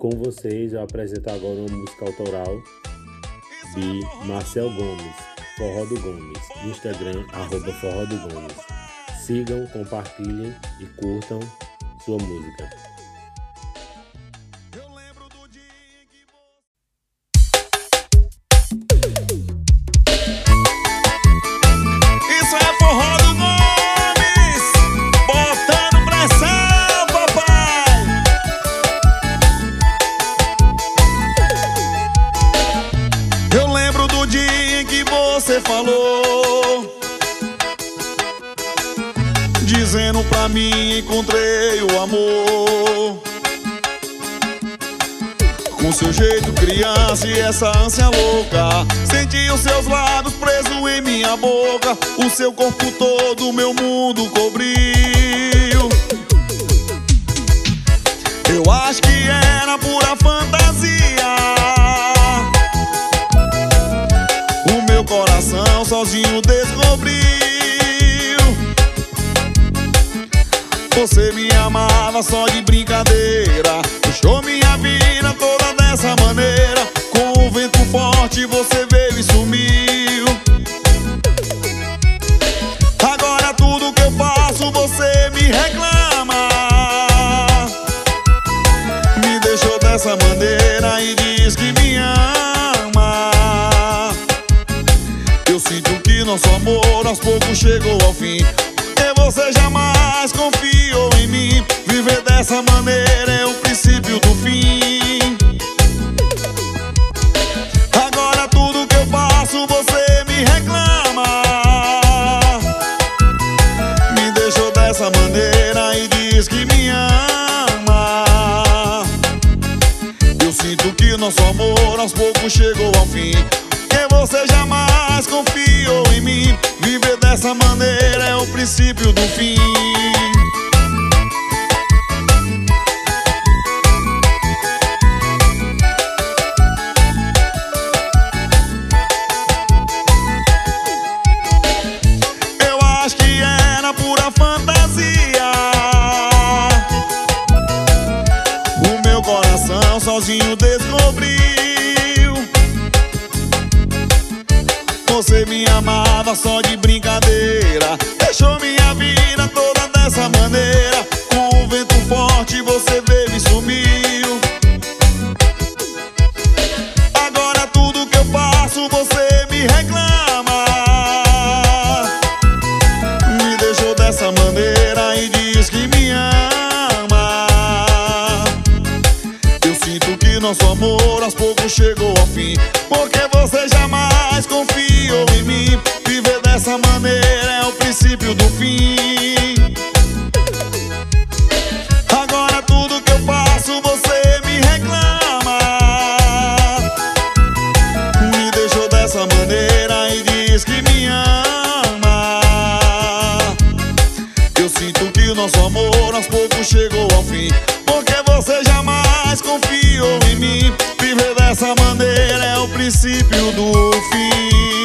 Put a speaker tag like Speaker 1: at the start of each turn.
Speaker 1: com vocês eu apresento agora uma música autoral de Marcel Gomes, Forró do Gomes, Instagram, arroba Forró do Gomes. Sigam, compartilhem e curtam sua música.
Speaker 2: Dia em que você falou, dizendo pra mim encontrei o amor. Com seu jeito criança e essa ânsia louca. Senti os seus lábios presos em minha boca. O seu corpo todo meu mundo cobriu coração sozinho descobriu. Você me amava só de brincadeira. Puxou minha vida toda dessa maneira nosso amor aos poucos chegou ao fim. Porque você jamais confiou em mim. Viver dessa maneira é o princípio do fim. Agora tudo que eu faço você me reclama. Me deixou dessa maneira e diz que me ama. Eu sinto que nosso amor aos poucos chegou ao fim Que você jamais confiou em mim? Viver dessa maneira é o princípio do fim. Eu acho que era pura fantasia. O meu coração sozinho descobriu Você me amava só de brincadeira. Deixou minha vida toda dessa maneira. Com o vento forte você veio e sumiu. Agora tudo que eu faço você me reclama. Me deixou dessa maneira e diz que me ama. Eu sinto que nosso amor aos poucos chegou ao fim. Porque você jamais confiou em mim. Viver dessa maneira é o princípio do fim. Agora tudo que eu faço você me reclama. Me deixou dessa maneira e diz que me ama. Eu sinto que o nosso amor aos poucos chegou ao fim. Porque você jamais confiou em mim. Viver dessa maneira é o princípio do fim